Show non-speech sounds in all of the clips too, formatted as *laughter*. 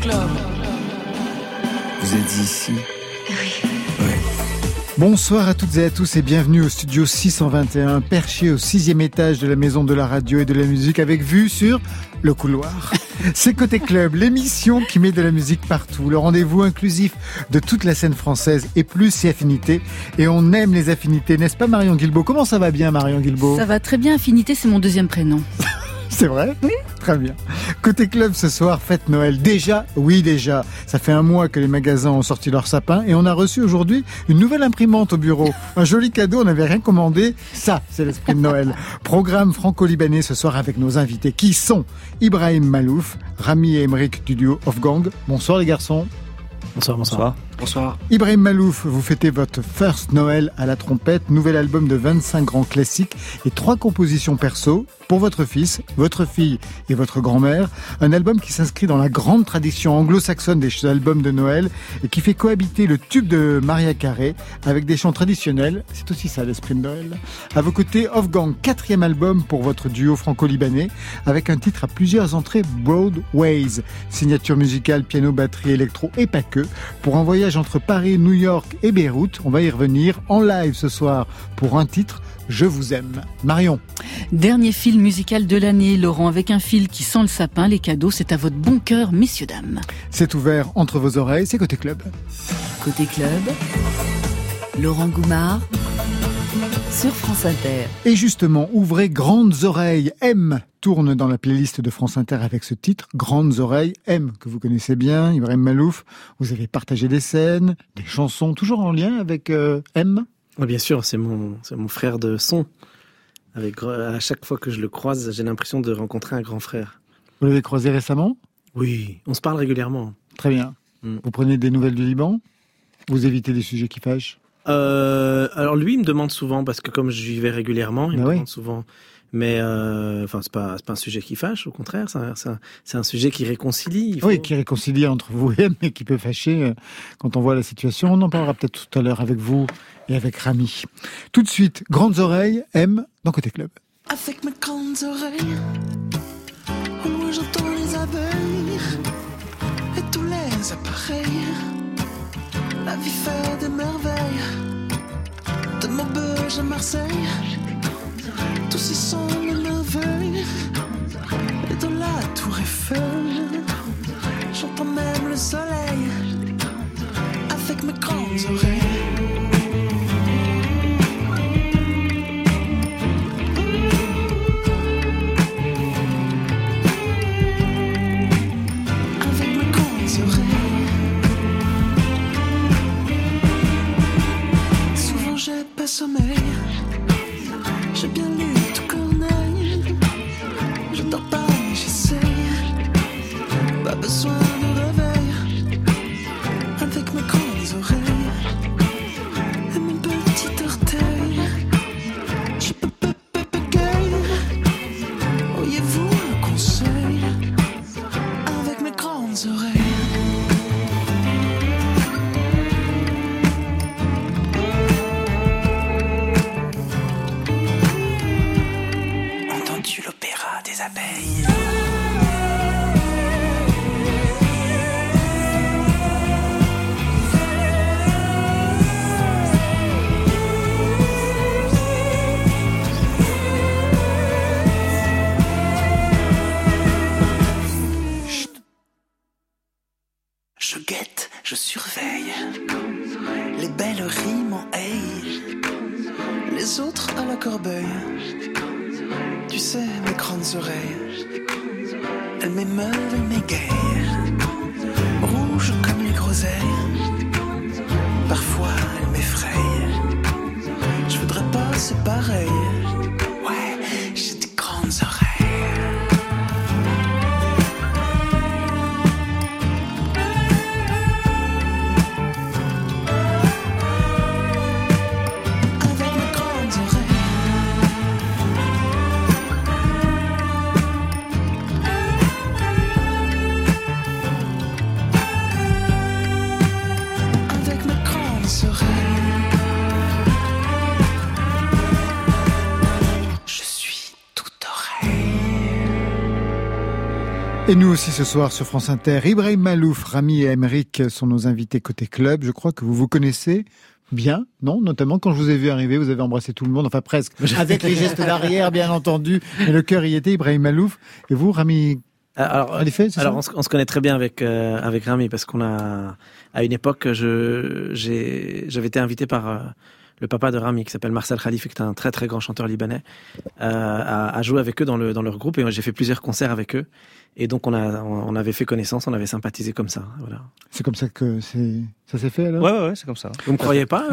Club. Vous êtes ici Bonsoir à toutes et à tous et bienvenue au studio 621, perché au sixième étage de la maison de la radio et de la musique avec vue sur le couloir. *laughs* C'est Côté Club, l'émission qui met de la musique partout, le rendez-vous inclusif de toute la scène française et plus si affinités. Et on aime les affinités, n'est-ce pas Marion Guilbault? Comment ça va bien Marion Guilbault? Ça va très bien, affinité c'est mon deuxième prénom. *laughs* C'est vrai? Oui. Très bien. Côté club ce soir, fête Noël. Déjà, oui déjà, ça fait un mois que les magasins ont sorti leur sapin et on a reçu aujourd'hui une nouvelle imprimante au bureau. Un joli cadeau, on n'avait rien commandé. Ça, c'est l'esprit de Noël. *laughs* Programme franco-libanais ce soir avec nos invités qui sont Ibrahim Malouf, Rami et Emeric du duo Of Gang. Bonsoir les garçons. Bonsoir, bonsoir. Bonsoir. Ibrahim Malouf, vous fêtez votre first Noël à la trompette, nouvel album de 25 grands classiques et trois compositions perso pour votre fils, votre fille et votre grand-mère. Un album qui s'inscrit dans la grande tradition anglo-saxonne des albums de Noël et qui fait cohabiter le tube de Maria Carey avec des chants traditionnels. C'est aussi ça l'esprit de Noël. À vos côtés, Off Gang, quatrième album pour votre duo franco-libanais avec un titre à plusieurs entrées Broadways. Signature musicale, piano, batterie, électro et pas que. Pour un voyage entre Paris, New York et Beyrouth, on va y revenir en live ce soir pour un titre je vous aime. Marion. Dernier film musical de l'année, Laurent, avec un fil qui sent le sapin, les cadeaux, c'est à votre bon cœur, messieurs, dames. C'est ouvert entre vos oreilles, c'est Côté Club. Côté Club, Laurent Goumard sur France Inter. Et justement, ouvrez grandes oreilles. M tourne dans la playlist de France Inter avec ce titre, Grandes oreilles. M, que vous connaissez bien, Ibrahim Malouf. Vous avez partagé des scènes, des chansons, toujours en lien avec euh, M? Bien sûr, c'est mon, mon frère de son. Avec, à chaque fois que je le croise, j'ai l'impression de rencontrer un grand frère. Vous l'avez croisé récemment? Oui, on se parle régulièrement. Très bien. Mm. Vous prenez des nouvelles du Liban? Vous évitez des sujets qui fâchent? Euh, Alors lui, il me demande souvent, parce que comme je vais régulièrement, il me bah demande souvent mais euh, enfin, c'est pas, pas un sujet qui fâche, au contraire, c'est un, sujet qui réconcilie. Oui, qui réconcilie entre vous et mais qui peut fâcher euh, quand on voit la situation. On en parlera peut-être tout à l'heure avec vous et avec Rami. Tout de suite, Grandes Oreilles, M dans Côté Club. Avec mes grandes oreilles, au loin j'entends les abeilles et tous les appareils. La vie fait des merveilles, de Maubeuge à Marseille tous y sont les merveilles. Et dans la tour Eiffel, j'entends même le soleil avec mes grandes oreilles. Pas sommeil. J'ai bien lu Et nous aussi ce soir sur France Inter, Ibrahim Malouf, Rami et Emeric sont nos invités côté club. Je crois que vous vous connaissez bien, non? Notamment quand je vous ai vu arriver, vous avez embrassé tout le monde, enfin presque, avec les gestes d'arrière bien entendu, mais le cœur y était, Ibrahim Malouf. Et vous, Rami? Euh, alors, alors on, se connaît très bien avec euh, avec Rami parce qu'on a à une époque je j'ai j'avais été invité par euh, le papa de Rami, qui s'appelle Marcel Khalife, qui est un très très grand chanteur libanais, euh, a, joué avec eux dans, le, dans leur groupe et j'ai fait plusieurs concerts avec eux. Et donc on, a, on avait fait connaissance, on avait sympathisé comme ça. Voilà. C'est comme ça que c'est ça s'est fait alors? Ouais, ouais, c'est comme ça. Vous me croyez pas? *laughs*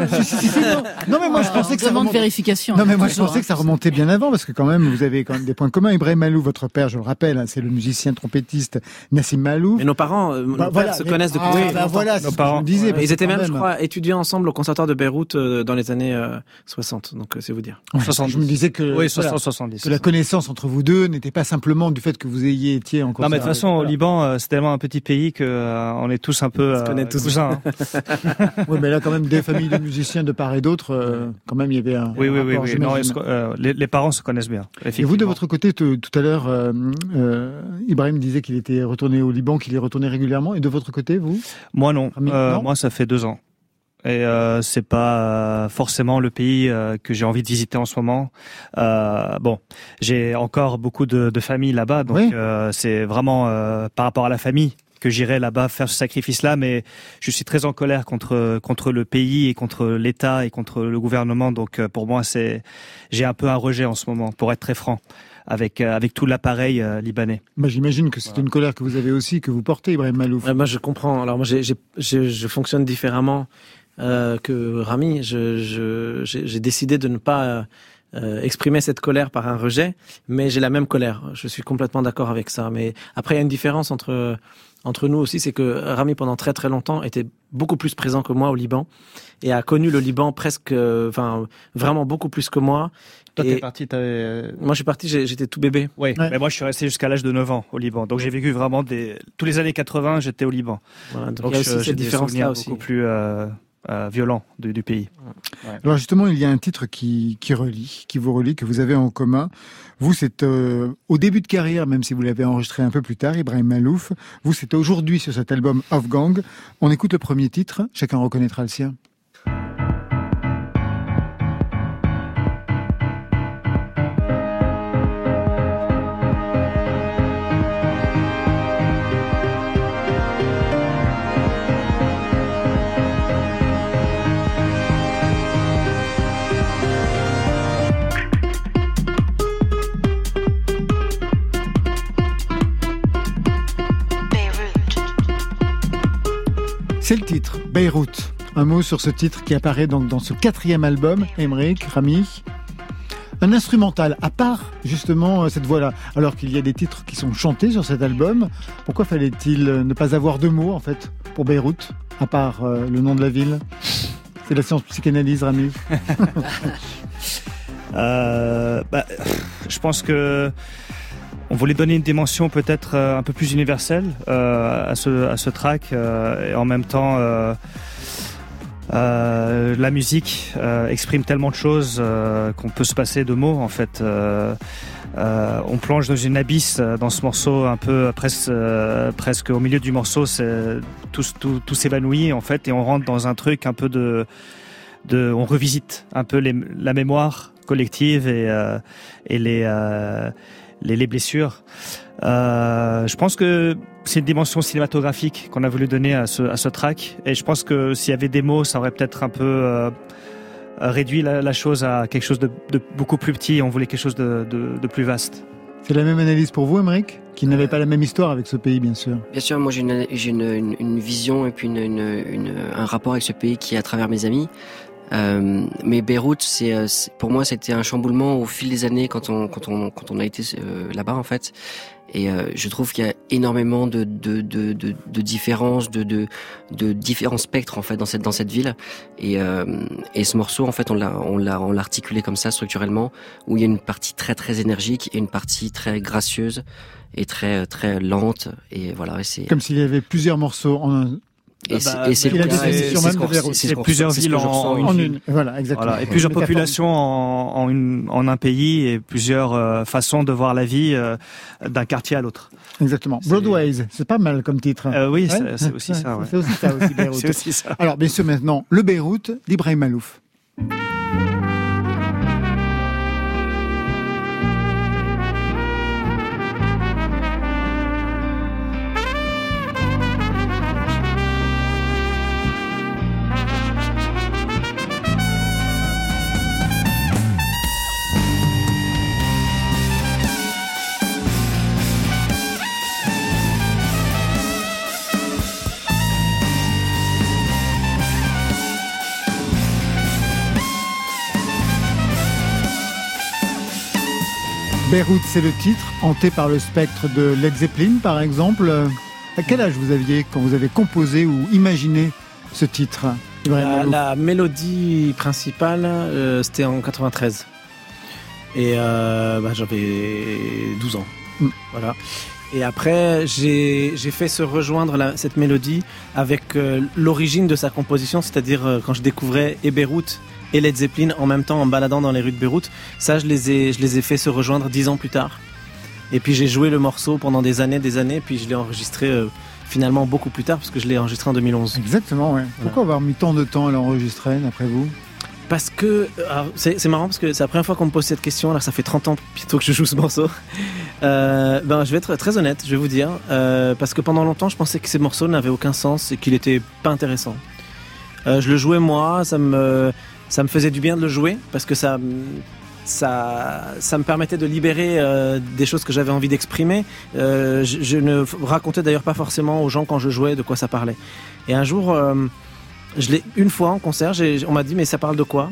Non. mais moi je pensais que ça remontait... vérification. Non, mais moi je pensais que ça remontait bien avant parce que quand même vous avez quand même des points communs. Ibrahim Malou, votre père, je le rappelle, hein, c'est le musicien trompettiste Nassim Malou. Mais nos parents, euh, bah, se connaissent depuis. Ah, bah, voilà, nos parents. Disaient, ils étaient même, je crois, étudiants ensemble au conservatoire de Beyrouth euh, dans les années 60. Euh, donc c'est vous dire. 60. Je me disais que, oui, 70, que la connaissance entre vous deux n'était pas simplement du fait que vous ayez été en. Non, mais de toute façon, au Liban, c'est tellement un petit pays que on est tous un peu cousins. Hein. *laughs* oui, mais là, quand même, des familles de musiciens de part et d'autre, euh, quand même, il y avait un. Oui, oui, oui. Non, euh, les, parents se connaissent bien. Et vous, de votre côté, tout à l'heure, euh, Ibrahim disait qu'il était retourné au Liban, qu'il est retourné régulièrement. Et de votre côté, vous? Moi, non? Moi, ça fait deux ans. Et euh, c'est pas forcément le pays que j'ai envie de visiter en ce moment. Euh, bon, j'ai encore beaucoup de, de famille là-bas, donc c'est vraiment par rapport à la famille que j'irai là-bas faire ce sacrifice-là, mais je suis très en colère contre contre le pays et contre l'État et contre le gouvernement. Donc euh, pour moi, c'est j'ai un peu un rejet en ce moment, pour être très franc. Avec, euh, avec tout l'appareil euh, libanais. Bah, J'imagine que c'est une colère que vous avez aussi, que vous portez, Ibrahim Malouf. moi, je comprends. Alors, moi, j'ai, je fonctionne différemment que Rami. Je, j'ai décidé de ne pas exprimer cette colère par un rejet, mais j'ai la même colère. Je suis complètement d'accord avec ça. Mais après, il y a une différence entre entre nous aussi, c'est que Rami, pendant très très longtemps, était beaucoup plus présent que moi au Liban et a connu le Liban presque, enfin, vraiment beaucoup plus que moi. Toi, t'es parti, t'avais... Moi, je suis parti, j'étais tout bébé. Oui, mais moi, je suis resté jusqu'à l'âge de 9 ans au Liban. Donc, j'ai vécu vraiment des... Tous les années 80, j'étais au Liban. donc, il y a aussi cette différence-là aussi. beaucoup plus... Euh, euh, violent du, du pays. Alors justement, il y a un titre qui, qui relie, qui vous relie, que vous avez en commun. Vous, c'est euh, au début de carrière, même si vous l'avez enregistré un peu plus tard, Ibrahim Malouf. Vous, c'est aujourd'hui sur cet album Off Gang. On écoute le premier titre, chacun reconnaîtra le sien. Beyrouth. Un mot sur ce titre qui apparaît donc dans ce quatrième album, Emmerich, Rami. Un instrumental, à part justement euh, cette voix-là, alors qu'il y a des titres qui sont chantés sur cet album, pourquoi fallait-il ne pas avoir de mots en fait pour Beyrouth, à part euh, le nom de la ville? C'est la science psychanalyse, Rami *laughs* *laughs* euh, bah, Je pense que on voulait donner une dimension peut-être euh, un peu plus universelle euh, à ce à ce track euh, et en même temps la musique exprime tellement de choses qu'on peut se passer de mots en fait. on plonge dans une abysse dans ce morceau un peu presque presque au milieu du morceau, c'est tout, tout, tout s'évanouit en fait et on rentre dans un truc un peu de de on revisite un peu la mémoire collective et et les les, blessures. Euh, je pense que c'est une dimension cinématographique qu'on a voulu donner à ce, à ce track. Et je pense que s'il y avait des mots, ça aurait peut-être un peu euh, réduit la, chose à quelque chose de, beaucoup plus petit. On voulait quelque chose de, plus vaste. C'est la même analyse pour vous, Emmerich Qui n'avait pas la même histoire avec ce pays, bien sûr. Bien sûr, moi j'ai une, une, vision et puis un rapport avec ce pays qui est à travers mes amis. Euh, mais Beyrouth, c'est pour moi c'était un chamboulement au fil des années quand on quand on quand on a été euh, là-bas en fait. Et euh, je trouve qu'il y a énormément de de de, de, de différences, de, de de différents spectres en fait dans cette dans cette ville. Et et ce morceau en fait on l'a on l'a on l'a articulé comme ça structurellement où il y a une partie très très énergique et une partie très gracieuse et très très lente et voilà c'est comme s'il y avait plusieurs morceaux en Et bah, c'est- et le cas, plusieurs villes en une En ville. une, voilà, exactement. Voilà, et plusieurs populations en, en, une, en un pays et plusieurs euh, façons de voir la vie euh, d'un quartier à l'autre. Exactement. Broadways, c'est pas mal comme titre. Euh, oui, Ouais. c'est- aussi ça. ouais. C'est aussi ça, *laughs* aussi, *laughs* Beyrouth. Aussi ça. Alors, bien sûr, maintenant, le Beyrouth d'Ibrahim Malouf. Beyrouth, c'est le titre, hanté par le spectre de Led Zeppelin, par exemple. À quel âge vous aviez quand vous avez composé ou imaginé ce titre, La, mélodie principale, euh, c'était en 93. Et euh, bah, j'avais 12 ans. Mm. Voilà. Et après, j'ai fait se rejoindre la- cette mélodie avec euh, l'origine de sa composition, c'est-à-dire quand je découvrais et Beyrouth et Led Zeppelin en même temps en baladant dans les rues de Beyrouth. Ça, je les ai, je les ai fait se rejoindre dix ans plus tard. Et puis j'ai joué le morceau pendant des années, des années, puis je l'ai enregistré euh, finalement beaucoup plus tard, parce que je l'ai enregistré en 2011. Exactement, ouais. Pourquoi avoir mis tant de temps à l'enregistrer, d'après vous? Parce que alors, c'est marrant parce que c'est la première fois qu'on me pose cette question. Alors ça fait 30 ans bientôt que je joue ce morceau. *laughs* Euh, ben je vais être très honnête, je vais vous dire, euh, parce que pendant longtemps je pensais que ces morceaux n'avaient aucun sens et qu'il était pas intéressant. Euh, je le jouais moi, ça me ça me faisait du bien de le jouer parce que ça ça, ça me permettait de libérer euh, des choses que j'avais envie d'exprimer. Euh, je, ne racontais d'ailleurs pas forcément aux gens quand je jouais de quoi ça parlait. Et un jour, euh, je l'ai une fois en concert, on m'a dit mais ça parle de quoi?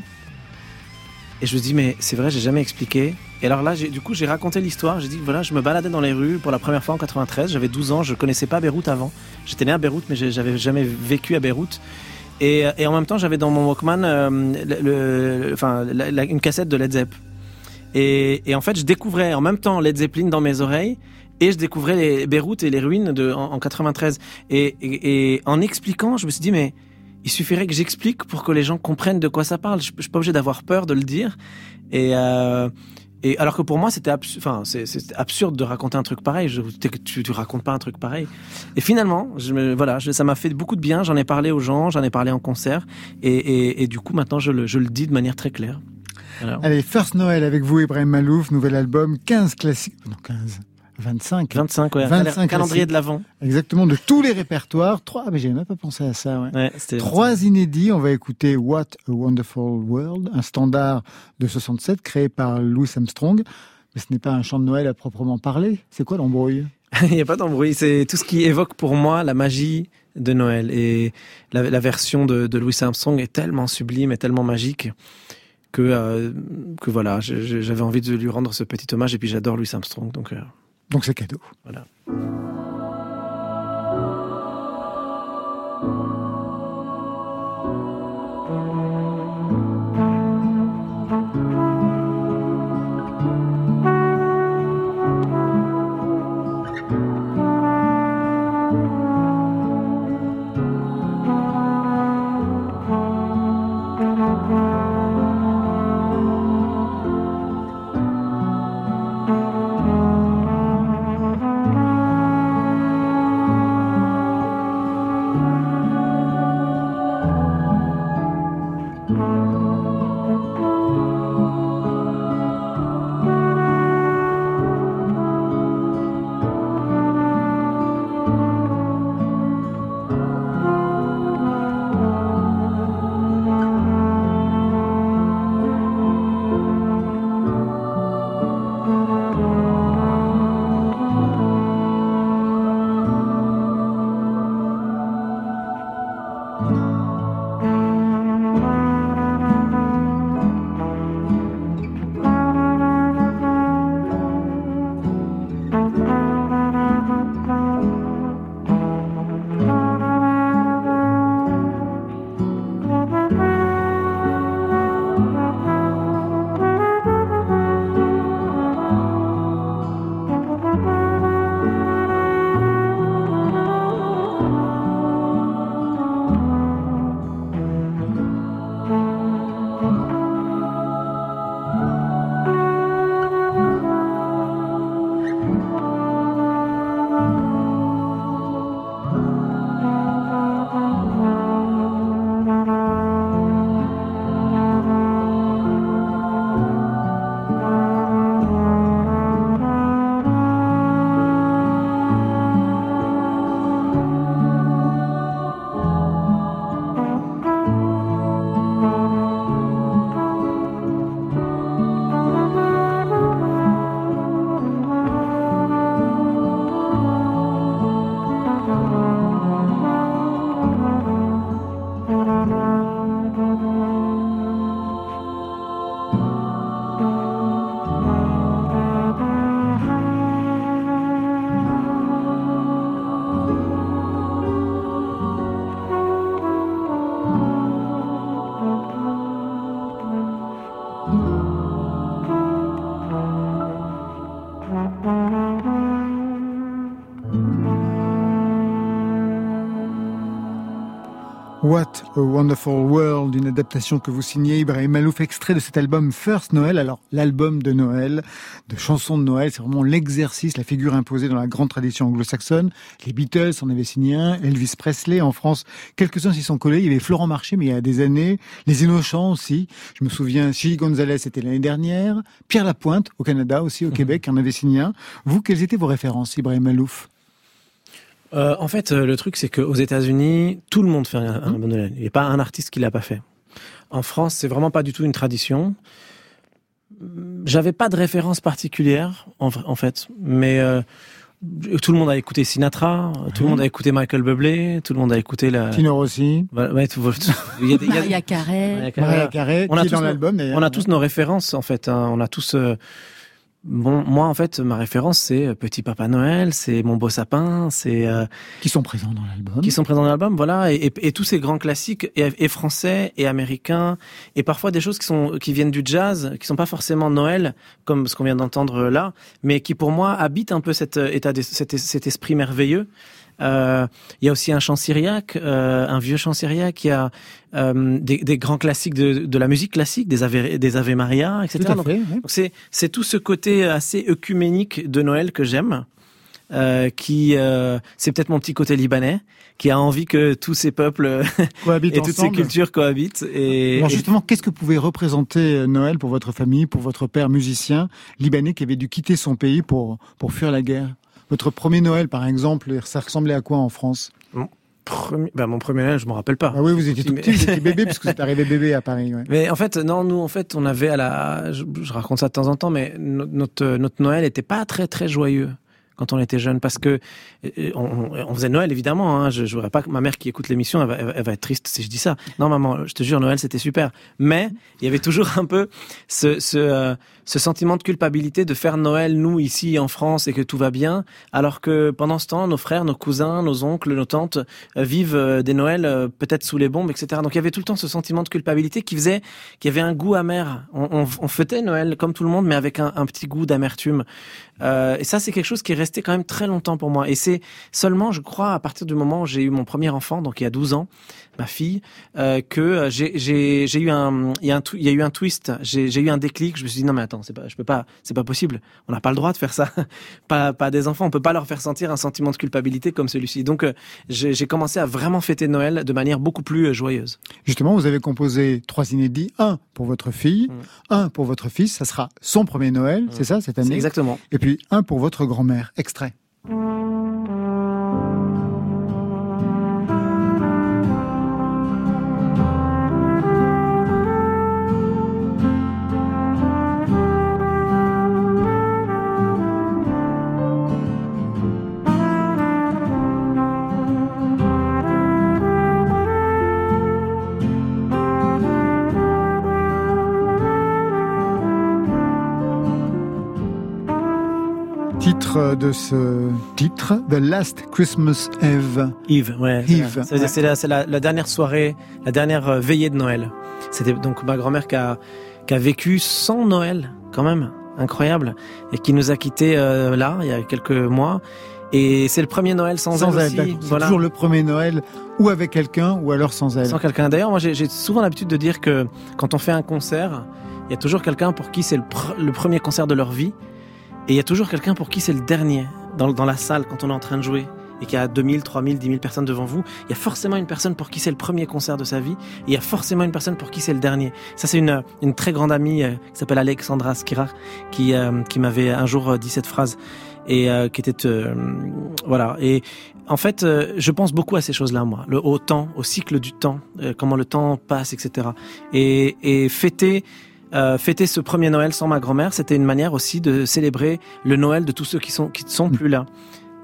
Et je me dis mais c'est vrai, j'ai jamais expliqué. Et alors là, du coup, j'ai raconté l'histoire. J'ai dit voilà, je me baladais dans les rues pour la première fois en 93. J'avais 12 ans, je connaissais pas Beyrouth avant. J'étais né à Beyrouth, mais j'avais jamais vécu à Beyrouth. Et, et en même temps, j'avais dans mon Walkman euh, le, le- enfin, la- la- une cassette de Led Zepp. Et, et en fait, je découvrais en même temps Led Zeppelin dans mes oreilles et je découvrais les Beyrouth et les ruines de, en, en 93. Et, et, et en expliquant, je me suis dit, mais il suffirait que j'explique pour que les gens comprennent de quoi ça parle. Je, je suis pas obligé d'avoir peur de le dire. Et, euh, et alors que pour moi, c'était absurde de raconter un truc pareil. Je, tu, tu racontes pas un truc pareil. Et finalement, voilà, ça m'a fait beaucoup de bien. J'en ai parlé aux gens, j'en ai parlé en concert. Et, du coup, maintenant, je le, dis de manière très claire. Allez, First Noël avec vous, Ibrahim Malouf, nouvel album, 15 classiques. Non, 15. 25. 25, ouais. 25 calendrier de l'avant. Exactement, de tous les répertoires. Trois, ah, mais j'ai même pas pensé à ça, ouais. Trois inédits. On va écouter What a Wonderful World, un standard de 67 créé par Louis Armstrong. Mais ce n'est pas un chant de Noël à proprement parler. C'est quoi l'embrouille? *laughs* Il n'y a pas d'embrouille. C'est tout ce qui évoque pour moi la magie de Noël. Et la, la version de, de Louis Armstrong est tellement sublime et tellement magique que, euh, que voilà, j'avais envie de lui rendre ce petit hommage. Et puis j'adore Louis Armstrong. Donc euh, Donc c'est cadeau. voilà. What a Wonderful World, une adaptation que vous signez Ibrahim Malouf, extrait de cet album First Noël. Alors, l'album de Noël, de chansons de Noël, c'est vraiment l'exercice, la figure imposée dans la grande tradition anglo-saxonne. Les Beatles en avaient signé un, Elvis Presley en France, quelques-uns s'y sont collés. Il y avait Florent Marché, mais il y a des années. Les Innocents aussi. Je me souviens, Chili Gonzalez, c'était l'année dernière. Pierre Lapointe, au Canada aussi, au mhm. Québec, en avait signé un. Vous, quelles étaient vos références, Ibrahim Malouf? Euh, en fait, euh, le truc, c'est qu'aux États-Unis, tout le monde fait un, album de Noël. Il n'y a pas un artiste qui l'a pas fait. En France, c'est vraiment pas du tout une tradition. J'avais pas de référence particulière, en, fait, mais euh, tout le monde a écouté Sinatra, tout le monde a écouté Michael Bublé, tout le monde a écouté la. Tino Rossi. Ouais, tout, *laughs* il y a, Maria Carré. Maria Carré. On a tous l'album On a tous nos références en fait. Hein. On a tous. Bon, moi en fait, ma référence c'est euh, Petit Papa Noël, c'est Mon beau sapin, c'est euh, qui sont présents dans l'album. Qui sont présents dans l'album, voilà, et, et, tous ces grands classiques et, français et américains, et parfois des choses qui sont qui viennent du jazz, qui sont pas forcément Noël comme ce qu'on vient d'entendre là, mais qui pour moi habitent un peu cet euh, état, cet, cet esprit merveilleux. Euh, il y a aussi un chant syriaque, euh, un vieux chant syriaque. Il y a euh, des, des, grands classiques de, de, la musique classique, des Ave, des Ave Maria, etc. donc, c'est c'est tout ce côté assez œcuménique de Noël que j'aime. Euh, qui euh, c'est peut-être mon petit côté libanais qui a envie que tous ces peuples *laughs* cohabitent et toutes ces cultures cohabitent et alors justement qu'est-ce que pouvait représenter Noël pour votre famille pour votre père musicien libanais qui avait dû quitter son pays pour pour fuir la guerre? Votre premier Noël, par exemple, ça ressemblait à quoi en France? Mon premier, bah, mon premier Noël, je me rappelle pas. Ah oui, vous étiez tout petit, vous étiez bébé *laughs* parce que vous êtes arrivé bébé à Paris. Ouais. Mais en fait, non, nous, en fait, on avait à la, je, raconte ça de temps en temps, mais notre notre Noël était pas très très joyeux quand on était jeune parce que euh, on, faisait Noël évidemment. Hein, je ne voudrais pas que ma mère qui écoute l'émission, elle, elle, va être triste si je dis ça. Non maman, je te jure Noël c'était super. Mais il y avait toujours un peu ce ce, euh, ce sentiment de culpabilité de faire Noël nous ici en France et que tout va bien, alors que pendant ce temps nos frères, nos cousins, nos oncles, nos tantes euh, vivent des Noëls peut-être sous les bombes, etc. Donc il y avait tout le temps ce sentiment de culpabilité qui faisait qu'il y avait un goût amer. On, on, on, fêtait Noël comme tout le monde, mais avec un petit goût d'amertume. Euh, et ça, c'est quelque chose qui est resté quand même très longtemps pour moi. Et c'est seulement, je crois, à partir du moment où j'ai eu mon premier enfant, donc il y a 12 ans, ma fille, euh, que euh, j'ai eu un, il y a un, il y a eu un twist. J'ai eu un déclic. Je me suis dit non mais attends, c'est pas, je peux pas, c'est pas possible. On n'a pas le droit de faire ça. *laughs* pas, pas des enfants. On peut pas leur faire sentir un sentiment de culpabilité comme celui-ci. Donc euh, j'ai commencé à vraiment fêter Noël de manière beaucoup plus joyeuse. Justement, vous avez composé trois inédits. Un pour votre fille, mm. un pour votre fils. Ça sera son premier Noël, mm. c'est ça cette année. Exactement. Et puis un pour votre grand-mère. Extrait. De ce titre, The Last Christmas Eve. Eve, ouais. Eve. C'est la, la, dernière soirée, la dernière euh, veillée de Noël. C'était donc ma grand-mère qui a, qui a vécu sans Noël, quand même, incroyable, et qui nous a quittés euh, là, il y a quelques mois. Et c'est le premier Noël sans, sans elle. elle c'est toujours le premier Noël, ou avec quelqu'un, ou alors sans elle. Sans quelqu'un. D'ailleurs, moi, j'ai souvent l'habitude de dire que quand on fait un concert, il y a toujours quelqu'un pour qui c'est le, le premier concert de leur vie. Et il y a toujours quelqu'un pour qui c'est le dernier dans, dans, la salle quand on est en train de jouer et qu'il y a 2000, 3000, 10 000 personnes devant vous. Il y a forcément une personne pour qui c'est le premier concert de sa vie et il y a forcément une personne pour qui c'est le dernier. Ça, c'est une, une très grande amie euh, qui s'appelle Alexandra Skirar qui, euh, qui m'avait un jour euh, dit cette phrase et qui était voilà et en fait je pense beaucoup à ces choses-là moi le au temps au cycle du temps comment le temps passe etc et, et fêter euh, fêter ce premier Noël sans ma grand-mère, c'était une manière aussi de célébrer le Noël de tous ceux qui sont qui ne sont plus là.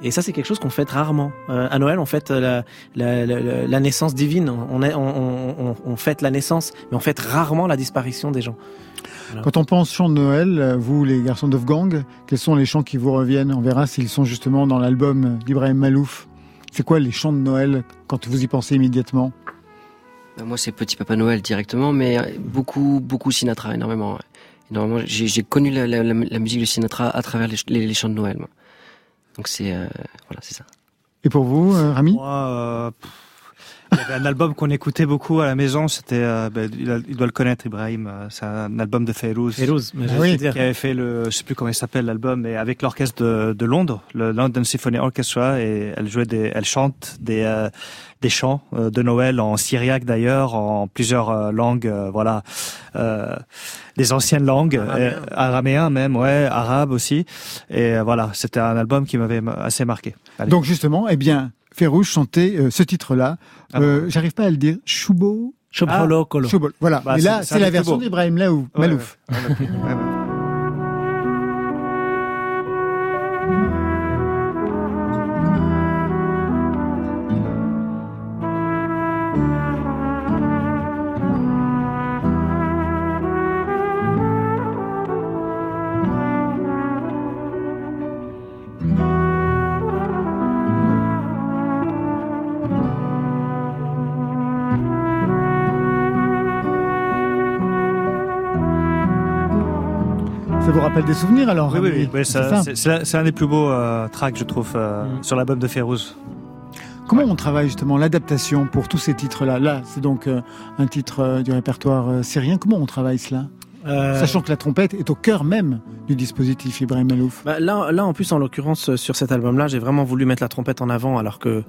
Et ça, c'est quelque chose qu'on fête rarement. Euh, à Noël, on fête la, la, la, la naissance divine. On, est, on, on, on, fête la naissance, mais on fête rarement la disparition des gens. Quand on pense chant de Noël, vous, les garçons d'Ofgang, quels sont les chants qui vous reviennent? On verra s'ils sont justement dans l'album d'Ibrahim Malouf. C'est quoi les chants de Noël quand vous y pensez immédiatement? Moi, c'est Petit Papa Noël directement, mais euh, beaucoup, beaucoup Sinatra, énormément. énormément. J'ai connu la, la, la, musique de Sinatra à travers les, les, chants de Noël. Moi. Donc c'est euh, voilà, c'est ça. Et pour vous, euh, Rami? Moi, Il y avait un album qu'on écoutait beaucoup à la maison, c'était, euh, ben, il, doit le connaître, Ibrahim. euh, C'est un album de mais Ah je oui. dire. Qui avait fait le, je sais plus comment il s'appelle l'album, mais avec l'orchestre de, de Londres, le London Symphony Orchestra, et elle jouait des, elle chante des, euh, des chants euh, de Noël en syriaque d'ailleurs, en plusieurs euh, langues, euh, voilà, euh, des anciennes langues, Araméen. euh, araméen même, ouais, arabe aussi, et voilà, c'était un album qui m'avait assez marqué. Allez. Donc justement, eh bien, Férouche chantait euh, ce titre-là. Ah Euh, J'arrive pas à le dire. Choubo. Colo. Choubol. Voilà. Bah, Et là, c'est- la version d'Ibrahim Laouf- Ouais, Malouf. ouais, ouais, rappelle des souvenirs alors Oui, C'est un des plus beaux euh, tracks, je trouve, euh, Mm. sur l'album de Férouz. Comment on travaille justement l'adaptation pour tous ces titres-là? Là, c'est donc euh, un titre euh, du répertoire euh, syrien. Comment on travaille cela? Euh, Sachant que la trompette est au cœur même du dispositif Ibrahim Malouf. Bah, là, là, en plus, en l'occurrence, euh, sur cet album-là, j'ai vraiment voulu mettre la trompette en avant, alors que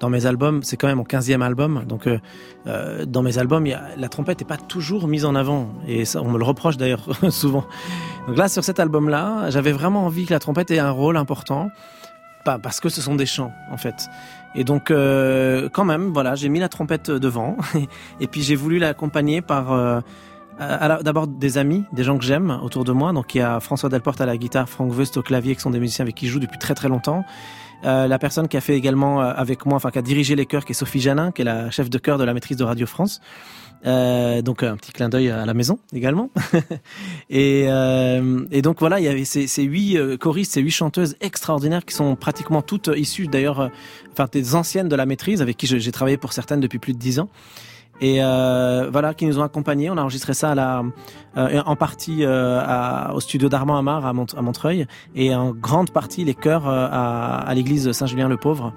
dans mes albums, c'est quand même mon 15e album. Donc, euh, euh, dans mes albums, il y a, la trompette n'est pas toujours mise en avant. Et ça, on me le reproche d'ailleurs *laughs* souvent. Donc là, sur cet album-là, j'avais vraiment envie que la trompette ait un rôle important. Pas parce que ce sont des chants, en fait. Et donc, euh, quand même, voilà, j'ai mis la trompette devant. *laughs* et puis, j'ai voulu l'accompagner par... euh, d'abord des amis, des gens que j'aime autour de moi. Donc il y a François Delporte à la guitare, Franck Veust au clavier, qui sont des musiciens avec qui je joue depuis très très longtemps. Euh, la personne qui a fait également euh, avec moi, enfin qui a dirigé les chœurs, qui est Sophie Janin, qui est la chef de chœur de la maîtrise de Radio France. Euh, donc un petit clin d'œil à la maison également. *laughs* et, euh, et donc voilà, il y avait ces, ces huit euh, choristes, ces huit chanteuses extraordinaires qui sont pratiquement toutes issues d'ailleurs, enfin des anciennes de la maîtrise, avec qui j'ai travaillé pour certaines depuis plus de dix ans. Et euh, voilà, qui nous ont accompagnés. On a enregistré ça à la, euh, en partie euh, à- au studio d'Armand Amar à, Mont- à Montreuil, et en grande partie les chœurs euh, à, à l'église Saint-Julien-le-Pauvre.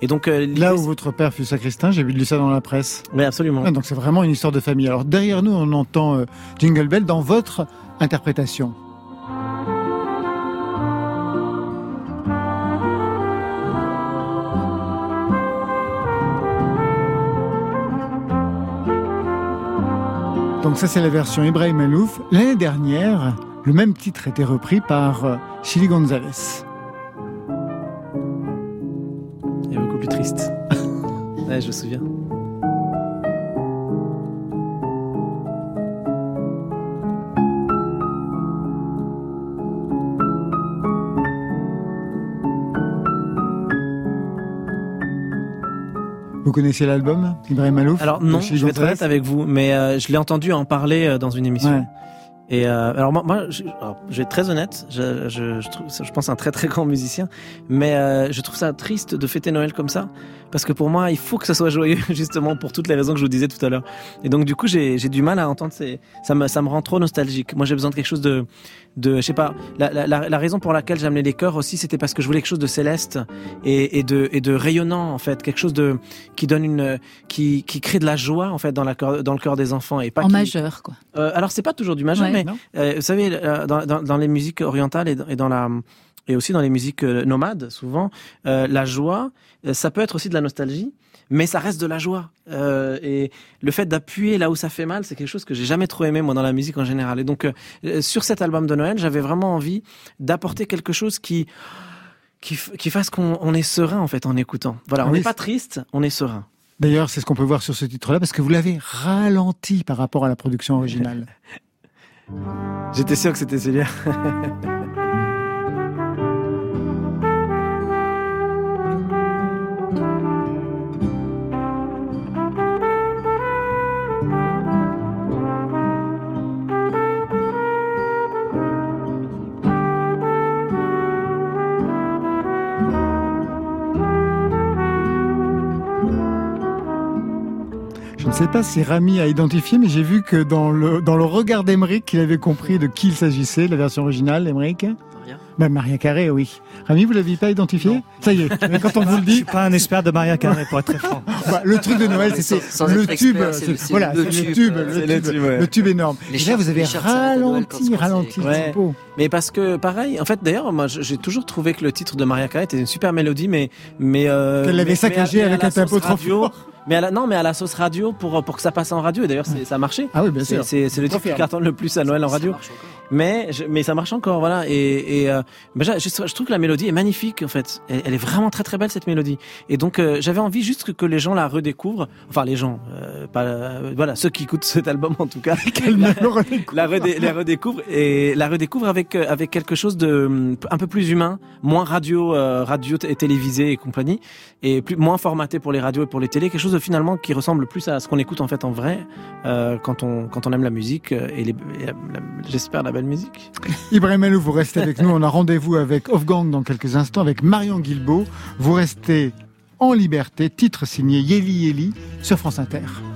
Et donc euh, Là où votre père fut sacristain, j'ai lu ça dans la presse. oui, absolument. Ouais, donc c'est vraiment une histoire de famille. Alors derrière nous, on entend euh, Jingle Bell dans votre interprétation. Donc ça c'est la version Ibrahim Malouf. L'année dernière, le même titre était repris par euh, Chili Gonzalez. Et beaucoup plus triste. *laughs* ouais, je me souviens. Vous connaissez l'album Ibrahim Malouf Alors non, je vais être honnête avec vous, mais euh, je l'ai entendu en parler euh, dans une émission. Ouais. Et euh, alors moi, moi je, alors, je vais être très honnête, je, je, je, trouve, je pense un très très grand musicien, mais je trouve ça triste de fêter Noël comme ça, parce que pour moi, il faut que ça soit joyeux, *laughs* justement pour toutes les raisons que je vous disais tout à l'heure. Et donc du coup, j'ai j'ai du mal à entendre ces, ça me ça me rend trop nostalgique. Moi, j'ai besoin de quelque chose de de, je sais pas, la, la, la, raison pour laquelle j'amenais les chœurs aussi, c'était parce que je voulais quelque chose de céleste et, et de et de rayonnant en fait, quelque chose de qui donne une qui qui crée de la joie en fait dans la dans le cœur des enfants et pas En qui- majeur, quoi. euh, alors c'est pas toujours du majeur, Ouais. mais euh, vous savez, euh, dans, dans, dans les musiques orientales et dans, et dans la et aussi dans les musiques euh, nomades, souvent, euh, la joie, ça peut être aussi de la nostalgie, mais ça reste de la joie. Euh, et le fait d'appuyer là où ça fait mal, c'est quelque chose que j'ai jamais trop aimé moi dans la musique en général. Et donc euh, euh, sur cet album de Noël, j'avais vraiment envie d'apporter quelque chose qui qui, qui fasse qu'on on est serein en fait en écoutant. Voilà, on n'est pas triste, on est serein. D'ailleurs, c'est ce qu'on peut voir sur ce titre-là, parce que vous l'avez ralenti par rapport à la production originale. *laughs* J'étais sûr que c'était celui-là. *laughs* Je ne sais pas si Rami a identifié, mais j'ai vu que dans le, dans le regard d'Emeric, il avait compris de qui il s'agissait, la version originale, Emeric. Rien. Ben, Maria Carré, oui. Rami, vous l'aviez pas identifié? Ça y est, mais quand on vous le Je dit, suis pas un expert de Maria Carré, pour être très franc. *laughs* bah, le truc de Noël, le tube, c'est le- c'est voilà, le tube, tube, le tube, tube, ouais. le tube énorme. Les Et là, vous avez ralenti, ralenti, le Ouais. Mais parce que pareil, en fait d'ailleurs, moi j'ai toujours trouvé que le titre de Maria Carey était une super mélodie, mais mais euh, Qu'elle l'avait saccagé mais à- mais à avec la un tempo sauce trop radio, fort. Mais à la, non, mais à la sauce radio pour pour que ça passe en radio. Et d'ailleurs, ça a marché. Ah oui, bien sûr. c'est c'est le titre qui cartonne le plus à Noël en Ça radio. Mais je- mais ça marche encore, voilà. Et, et euh, ben, je, je- trouve que la mélodie est magnifique en fait. Elle, elle est vraiment très très belle cette mélodie. Et donc euh, j'avais envie juste que, que les gens la redécouvrent. Enfin les gens, euh, pas euh, voilà ceux qui écoutent cet album en tout cas. *laughs* La, redé- la redécouvre et la redécouvre avec euh, avec quelque chose de hum, un peu plus humain, moins radio euh, radio et télévisé et compagnie et plus moins formaté pour les radios et pour les télés, quelque chose finalement qui ressemble plus à ce qu'on écoute en fait en vrai euh, quand on quand on aime la musique et, j'espère la belle musique. *laughs* Ibrahim Alou, vous restez avec nous. On a rendez-vous avec Off-Gang dans quelques instants, avec Marion Guilbeault. Vous restez en liberté, titre signé Yeli Yeli sur France Inter.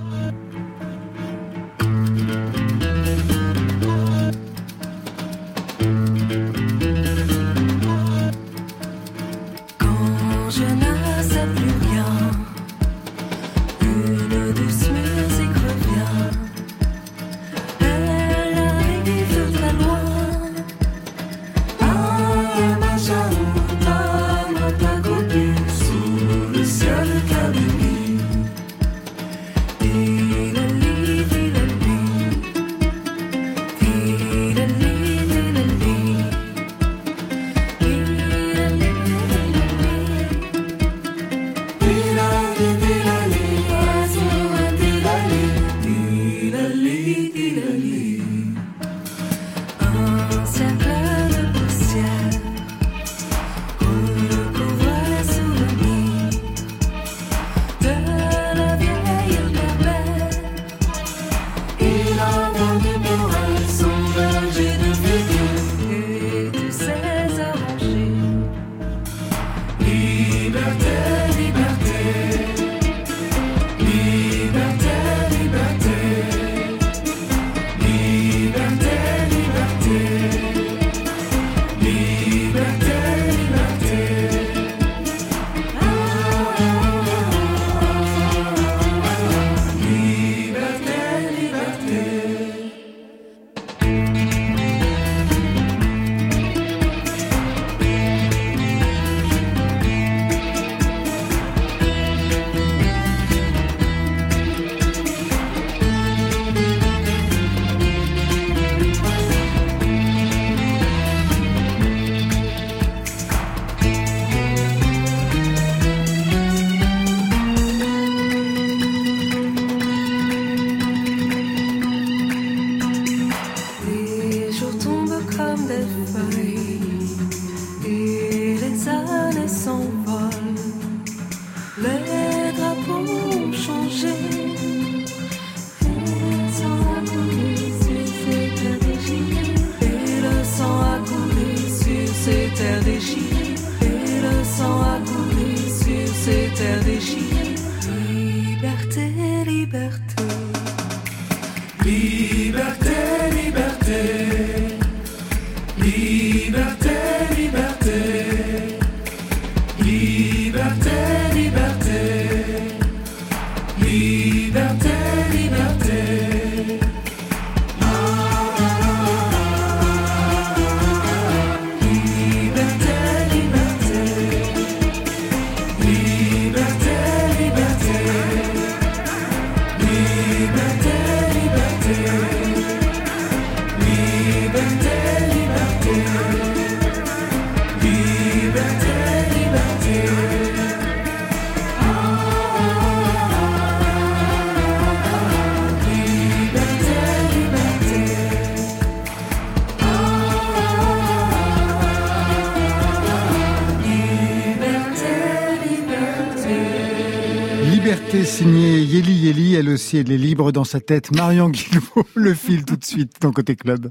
Libre dans sa tête. Marion Guilbeault, *laughs* le fil tout de suite dans Côté Club.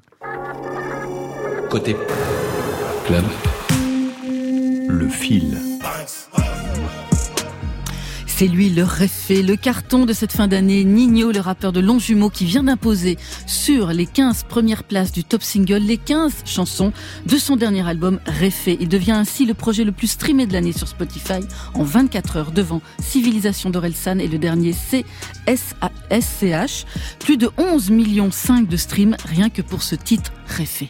Côté club, le fil. C'est lui le le carton de cette fin d'année. Nino, le rappeur de Longjumeau qui vient d'imposer sur les 15 premières places du top single les 15 chansons de son dernier album Réfé. Il devient ainsi le projet le plus streamé de l'année sur Spotify en 24 heures devant Civilisation d'Orelsan et le dernier CSH. Plus de 11 millions 5 de streams rien que pour ce titre Réfé.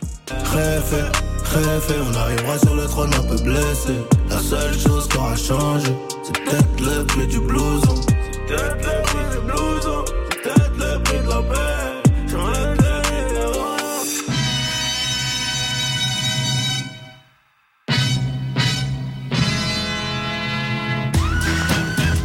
C'est peut-être le prix du blouson. C'est peut-être le prix de la paix.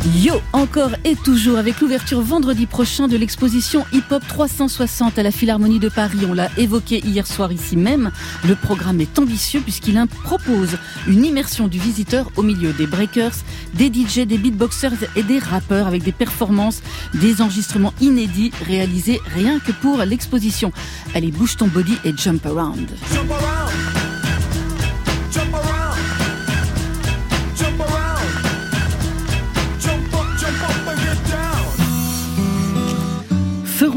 Yo, encore et toujours avec l'ouverture vendredi prochain de l'exposition Hip Hop 360 à la Philharmonie de Paris. On l'a évoqué hier soir ici même. Le programme est ambitieux puisqu'il propose une immersion du visiteur au milieu des breakers, des DJ, des beatboxers et des rappeurs avec des performances, des enregistrements inédits réalisés rien que pour l'exposition. Allez, bouge ton body et. Jump around.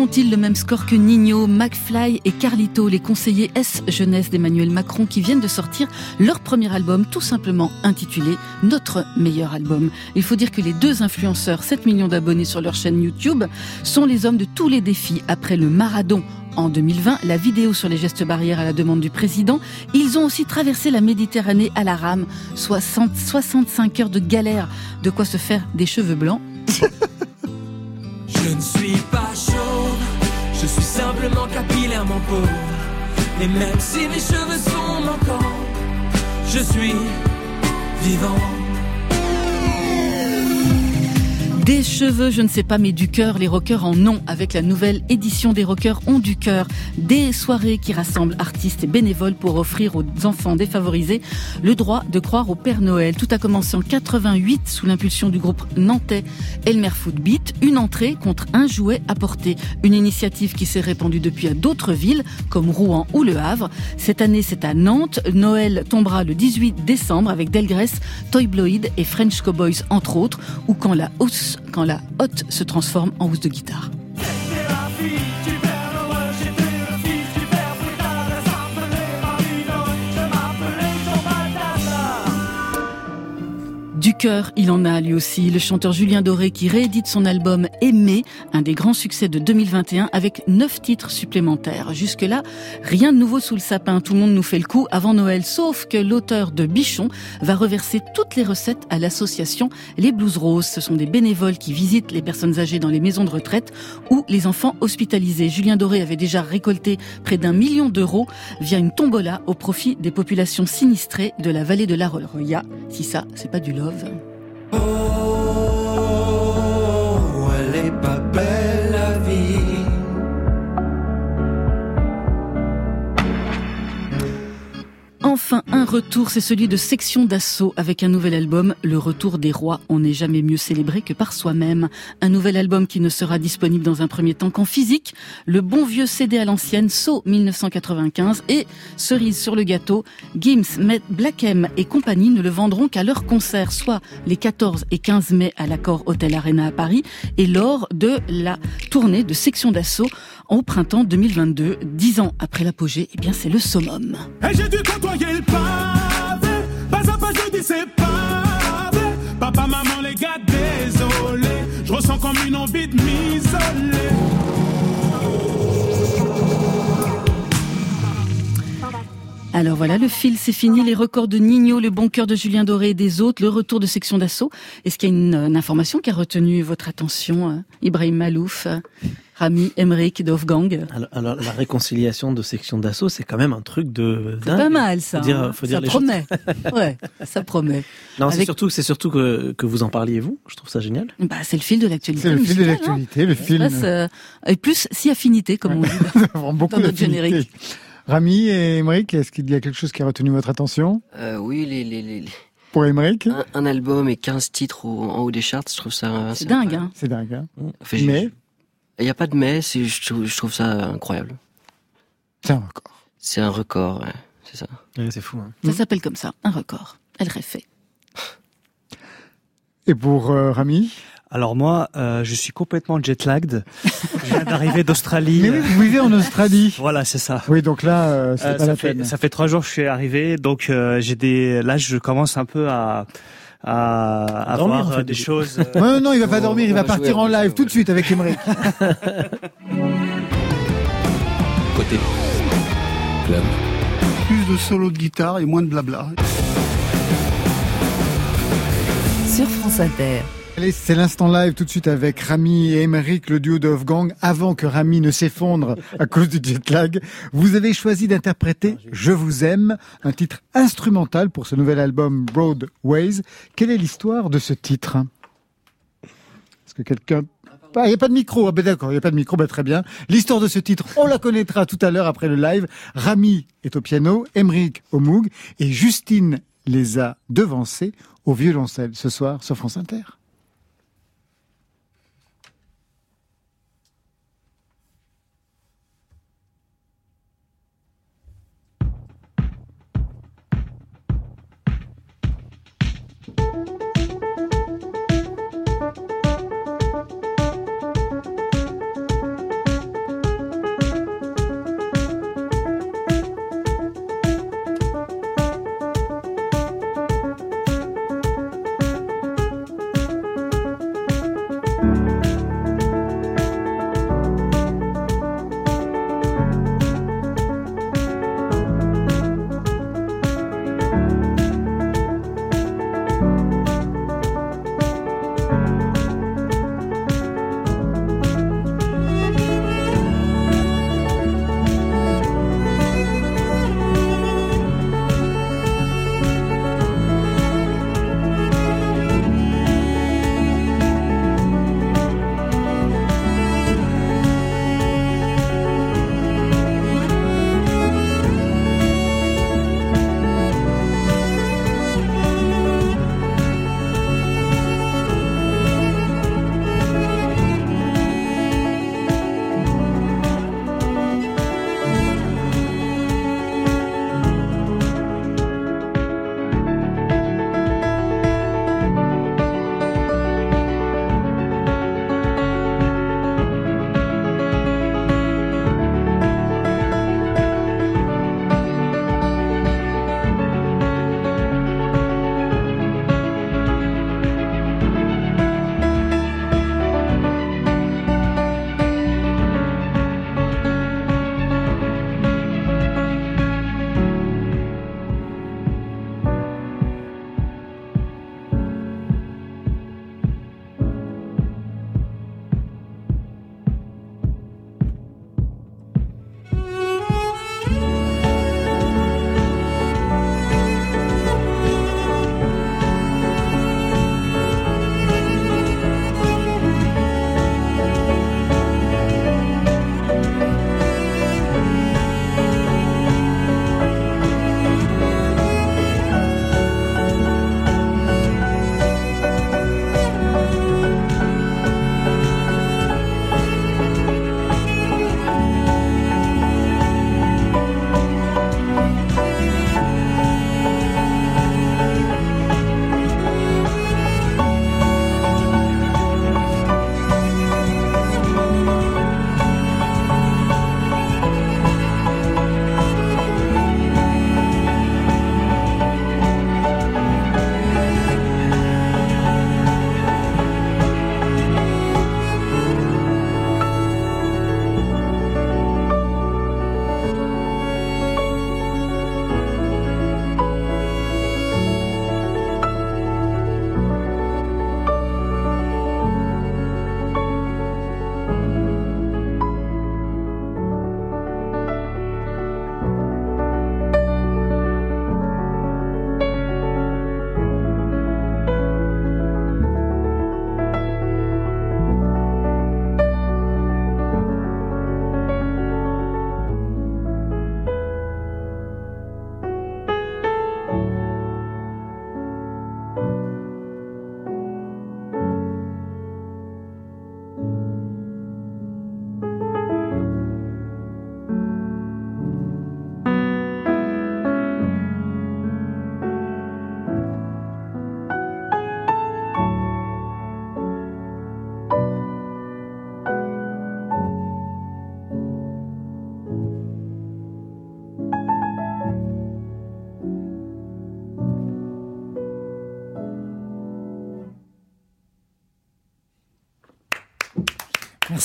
Feront-ils le même score que Nino, McFly et Carlito, les conseillers S jeunesse d'Emmanuel Macron qui viennent de sortir leur premier album tout simplement intitulé Notre meilleur album. Il faut dire que les deux influenceurs, 7 millions d'abonnés sur leur chaîne YouTube, sont les hommes de tous les défis après le Maradon en 2020, la vidéo sur les gestes barrières à la demande du président, ils ont aussi traversé la Méditerranée à la rame, 60, 65 heures de galère, de quoi se faire des cheveux blancs. *laughs* Je ne suis pas suis simplement capillairement pauvre. Et même si mes cheveux sont manquants, je suis vivant. Des cheveux, je ne sais pas, mais du cœur, les rockers en ont. Avec la nouvelle édition des rockers ont du cœur. Des soirées qui rassemblent artistes et bénévoles pour offrir aux enfants défavorisés le droit de croire au Père Noël. Tout a commencé en 88 sous l'impulsion du groupe nantais Elmer Footbeat. Une entrée contre un jouet apporté. Une initiative qui s'est répandue depuis à d'autres villes comme Rouen ou Le Havre. Cette année, c'est à Nantes. Noël tombera le 18 décembre avec Delgrès, Toy Bloid et French Cowboys entre autres. Ou quand la hausse quand la hotte se transforme en housse de guitare. Du cœur, il en a lui aussi, le chanteur Julien Doré qui réédite son album Aimé, un des grands succès de 2021 avec neuf titres supplémentaires. Jusque-là, rien de nouveau sous le sapin, tout le monde nous fait le coup avant Noël, sauf que l'auteur de Bichon va reverser toutes les recettes à l'association Les Blues Roses. Ce sont des bénévoles qui visitent les personnes âgées dans les maisons de retraite ou les enfants hospitalisés. Julien Doré avait déjà récolté près d'un million d'euros via une tombola au profit des populations sinistrées de la vallée de la Roya. Si ça, c'est pas du love. Oh, elle Enfin, un retour, c'est celui de Section d'Assaut avec un nouvel album, Le Retour des Rois. On n'est jamais mieux célébré que par soi-même. Un nouvel album qui ne sera disponible dans un premier temps qu'en physique. Le bon vieux CD à l'ancienne, So 1995 et cerise sur le gâteau, Gims, Met, Black et compagnie ne le vendront qu'à leur concert, soit les 14 et 15 mai à l'accord Hotel Arena à Paris et lors de la tournée de Section d'Assaut au printemps 2022. Dix ans après l'apogée, eh bien c'est le summum. Et Alors voilà, le fil c'est fini, les records de Nino, le bon cœur de Julien Doré et des autres, le retour de section d'assaut. Est-ce qu'il y a une, une information qui a retenu votre attention euh, Ibrahim Malouf, euh, Rami Emmerich d'Ofgang Alors, alors, la réconciliation de section d'assaut, c'est quand même un truc de C'est dingue. pas mal ça. Faut dire, hein. faut dire ça les promet. *laughs* ouais, ça promet. Non, c'est Avec- surtout, c'est surtout que, que vous en parliez vous. Je trouve ça génial. Bah, c'est le fil de l'actualité. C'est le fil de hein. l'actualité, le film. passe, euh, et plus si affinité, comme on dit. *laughs* Vraiment beaucoup dans notre générique. Rami et Émeric, est-ce qu'il y a quelque chose qui a retenu votre attention? Euh, oui, les, les, les- Pour Émeric un, un album et 15 titres au- en haut des charts, je trouve ça. C'est dingue, hein. C'est dingue. hein Enfin, Mais Il n'y a pas de mais, je, trouve- je trouve ça incroyable. c'est un record. C'est un record, ouais, c'est ça. Ouais, c'est fou. hein. Ça s'appelle comme ça, un record. Elle fait. *laughs* Et pour euh, Rami? Alors moi, euh, je suis complètement jet-lagged. je viens d'arriver d'Australie. Mais oui, vous vivez en Australie. *laughs* Voilà, c'est ça. Oui, donc là, euh, c'est Euh, pas ça, la fait, peine. ça fait trois jours que je suis arrivé, donc euh, j'ai des. Là, je commence un peu à à, à Dormir, voir en euh, fait, des choses. *laughs* euh, Non, non, il va pas dormir, il va partir en live tout de suite avec Emmerich. *laughs* Côté club. Plus de solo de guitare et moins de blabla. Sur France Inter. Allez, c'est l'instant live tout de suite avec Rami et Emeric, le duo de Wolfgang. Avant que Rami ne s'effondre à cause du jet lag, vous avez choisi d'interpréter Je vous aime, un titre instrumental pour ce nouvel album Broadways. Quelle est l'histoire de ce titre? Est-ce que quelqu'un... Ah, il n'y a pas de micro, ah, ben d'accord, il n'y a pas de micro, ben très bien. L'histoire de ce titre, on la connaîtra tout à l'heure après le live. Rami est au piano, Emeric au moog et Justine les a devancés au violoncelle ce soir sur France Inter.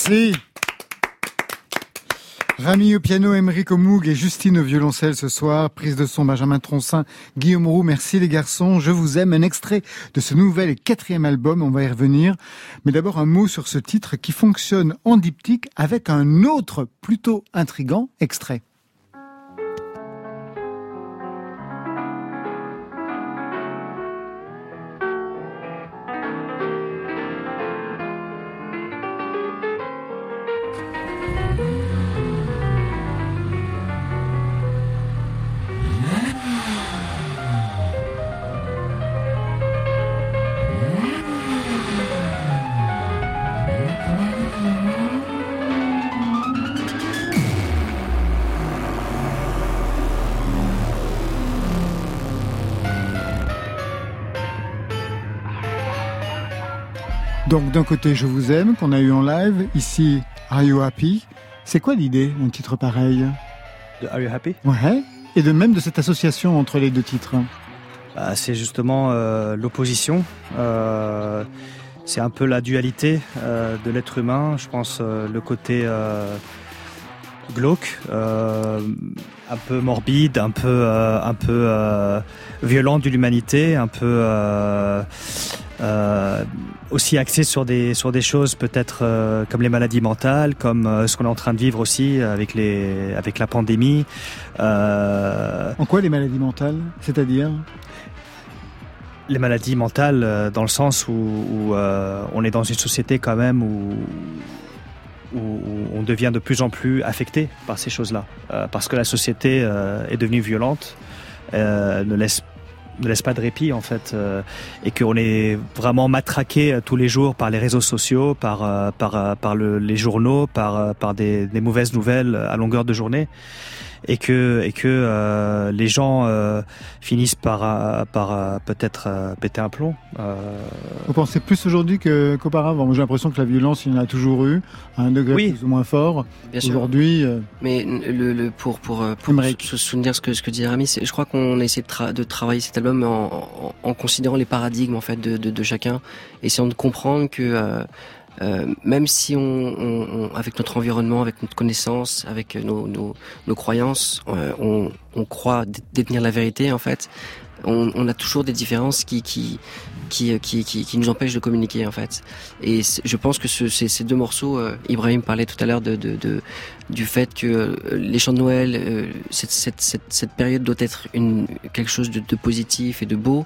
Merci. Rami au piano, Émeric au moog et Justine au violoncelle ce soir. Prise de son Benjamin Troncin, Guillaume Roux. Merci les garçons. Je vous aime. Un extrait de ce nouvel et quatrième album. On va y revenir. Mais d'abord un mot sur ce titre qui fonctionne en diptyque avec un autre plutôt intrigant extrait. Donc d'un côté Je vous aime qu'on a eu en live, ici Are You Happy? C'est quoi l'idée d'un titre pareil? De Are You Happy? Ouais. Et de même de cette association entre les deux titres. Bah, c'est justement euh, l'opposition. Euh, c'est un peu la dualité euh, de l'être humain. Je pense le côté glauque, euh, un peu morbide, un peu, euh, un peu euh, violent de l'humanité, un peu euh, aussi axé sur des sur des choses peut-être euh, comme les maladies mentales, comme euh, ce qu'on est en train de vivre aussi avec les avec la pandémie. En quoi les maladies mentales? C'est-à-dire? Les maladies mentales dans le sens où, où, on est dans une société quand même où, où, où on devient de plus en plus affecté par ces choses-là. Euh, parce que la société euh, est devenue violente euh, ne laisse ne laisse pas de répit en fait euh, et qu'on est vraiment matraqué euh, tous les jours par les réseaux sociaux par euh, par par le, les journaux par par des mauvaises nouvelles à longueur de journée et que et que euh, les gens euh, finissent par euh, par euh, peut-être euh, péter un plomb. Euh, Vous pensez plus aujourd'hui que- qu'auparavant? Moi, J'ai l'impression que la violence, il y en a toujours eu, à un degré Oui. plus ou moins fort. Bien sûr. Aujourd'hui, euh, Mais le, le, pour, pour, pour se souvenir ce que, ce que dit Rami, c'est- je crois qu'on a essayé de, tra- de travailler cet album en, en, en considérant les paradigmes en fait de, de, de chacun, essayant de comprendre que euh, euh, même si on, on, on- avec notre environnement, avec notre connaissance, avec nos, nos, nos croyances, euh, on, on croit dé- détenir la vérité en fait, on, a toujours des différences qui qui qui, qui, qui, qui nous empêchent de communiquer en fait. Et je pense que ce, ces, deux morceaux, euh, Ibrahim parlait tout à l'heure de, de, de du fait que euh, les chants de Noël, euh, cette, cette, cette, cette période doit être une, quelque chose de, de positif et de beau.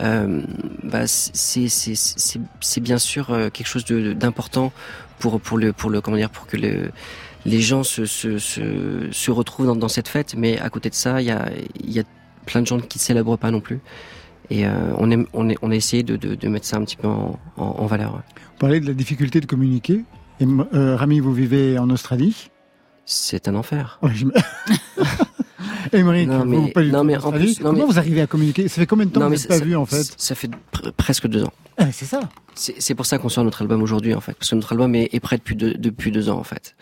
Euh, bah, c'est c'est c'est c'est bien sûr euh, quelque chose d'important pour pour le pour le comment dire pour que le les gens se se se, se retrouvent dans, dans cette fête. Mais à côté de ça il y a il y a plein de gens qui ne célèbrent pas non plus. Et euh, on aime on est on a essayé de, de de mettre ça un petit peu en en, en valeur. Vous parlez de la difficulté de communiquer. Et, euh, Rami, vous vivez en Australie? C'est un enfer *laughs* Émeric, Non, mais- vous, pas du non, tout mais en plus- non, Comment mais- vous arrivez à communiquer Ça fait combien de temps que vous n'êtes pas ça- vu en fait ça fait pr- presque deux ans Ah, C'est ça. C'est pour ça qu'on sort notre album aujourd'hui en fait, parce que notre album est, est prêt depuis deux, depuis deux ans en fait.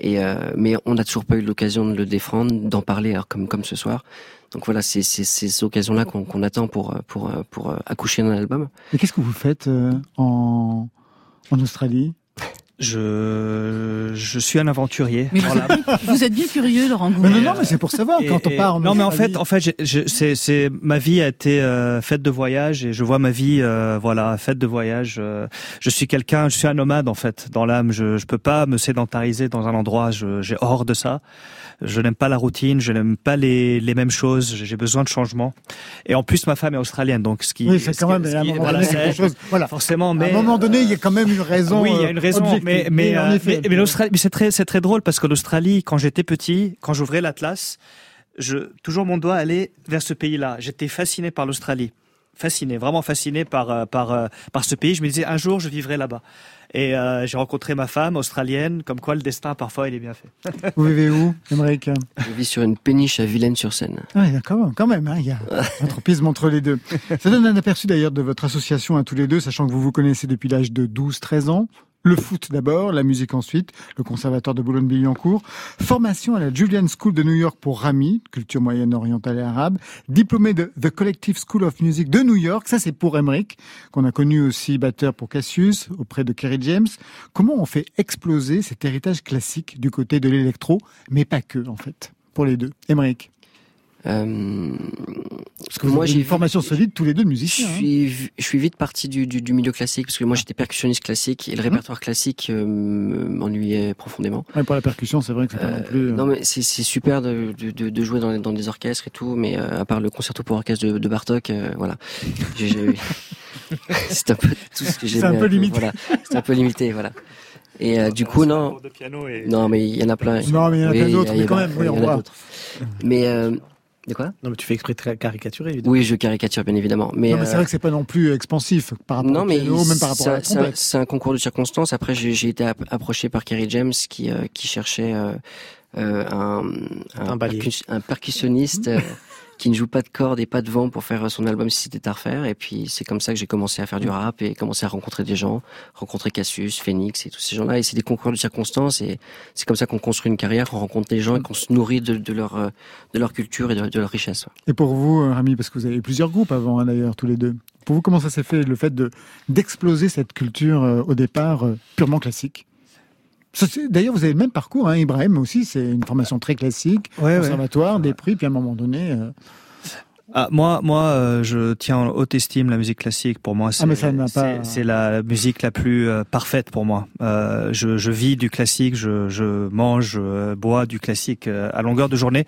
Et euh, mais on n'a toujours pas eu l'occasion de le défendre, d'en parler, alors comme comme ce soir. Donc voilà, c'est ces occasions-là qu'on attend pour pour pour, pour euh, accoucher d'un album. Et qu'est-ce que vous faites euh, en, en Australie? Je je suis un aventurier. Mais vous, Voilà. êtes, vous êtes bien curieux, Laurent Mais Goulet. Non, non, mais c'est pour savoir Et- quand on et- part en non, mais en fait, en fait, c'est, c'est ma vie a été euh, faite de voyage et je vois ma vie, euh, voilà, faite de voyage. euh, je suis quelqu'un, je suis un nomade en fait dans l'âme. Je je peux pas me sédentariser dans un endroit. Je, j'ai hors de ça. Je n'aime pas la routine. Je n'aime pas les les mêmes choses. J'ai besoin de changement. Et en plus, ma femme est australienne, donc ce qui Oui, c'est ce quand qui- même ce qui- voilà, quelque chose. Voilà. forcément. Mais à un moment donné, il y a quand même une raison. oui, il y a euh, une raison, objective. mais mais, euh, effet, mais, mais l'Australie, mais c'est très c'est très drôle parce que l'Australie, quand j'étais petit, quand j'ouvrais l'atlas, je toujours mon doigt allait vers ce pays-là. J'étais fasciné par l'Australie, fasciné, vraiment fasciné par euh, par euh, par ce pays. Je me disais un jour je vivrai là-bas. Et euh, j'ai rencontré ma femme australienne, comme quoi le destin parfois il est bien fait. *laughs* Vous vivez où, Émeric? Je vis sur une péniche à Vilaine-sur-Seine. Ah, d'accord, quand même, hein, il y a *laughs* un tropisme entre les deux. Ça donne un aperçu d'ailleurs de votre association à tous les deux, sachant que vous vous connaissez depuis l'âge de 12-13 ans. Le foot d'abord, la musique ensuite, le conservatoire de Boulogne-Billancourt, formation à la Julian School de New York pour Rami, culture moyenne orientale et arabe, diplômé de The Collective School of Music de New York, ça c'est pour Emmerich, qu'on a connu aussi batteur pour Cassius, auprès de Kerry James. Comment on fait exploser cet héritage classique du côté de l'électro, mais pas que en fait, pour les deux? Emmerich Parce que moi j'ai une formation solide tous les deux de je musiciens. hein. suis, je suis vite parti du, du, du milieu classique parce que moi j'étais percussionniste classique et le répertoire classique euh, m'ennuyait profondément. Ouais, pour la percussion, c'est vrai que c'est pas non plus. euh, Non mais c'est c'est super de, de, de, de jouer dans, les- dans des orchestres et tout, mais euh, à part le concerto pour orchestre de, de Bartok, euh, voilà, J'ai- j'ai- *laughs* c'est un peu tout ce que j'ai. C'est un peu limité. Voilà, c'est un peu limité, voilà. Et euh, du coup non, de piano et... non mais il y en a plein. Non, mais il y en a Oui, plein d'autres, mais quand a- même, oui, on voit. Mais euh, de quoi? Non, mais tu fais exprès de caricaturer, évidemment. Oui, je caricature bien évidemment, mais. non, mais c'est euh, vrai que c'est pas non plus expansif par rapport non, au mais piano, même par rapport à c'est un concours de circonstances. Après, j'ai été app- approché par Kerry James qui euh, qui cherchait euh, euh, un un, percussionniste *laughs* euh, qui ne joue pas de cordes et pas de vent pour faire son album si c'était à refaire. Et puis c'est comme ça que j'ai commencé à faire du rap et commencé à rencontrer des gens, rencontrer Cassius, Phoenix et tous ces gens-là. Et c'est des concours de circonstances et c'est comme ça qu'on construit une carrière, qu'on rencontre des gens et qu'on se nourrit de, de leur euh, de leur culture et de, de leur richesse. Et pour vous, euh, Rami, parce que vous avez eu plusieurs groupes avant, hein, d'ailleurs, tous les deux. Pour vous, comment ça s'est fait, le fait de d'exploser cette culture euh, au départ euh, purement classique? D'ailleurs, vous avez le même parcours, hein, Ibrahim aussi, c'est une formation très classique, Ouais, ouais. conservatoire, des prix, puis à un moment donné... euh, Ah, moi, moi, euh, je tiens en haute estime la musique classique. Pour moi, c'est Ah, mais ça n'a c'est- pas- c'est la musique la plus euh, parfaite pour moi. Euh, je, je vis du classique, je, je mange, je bois du classique euh, à longueur de journée.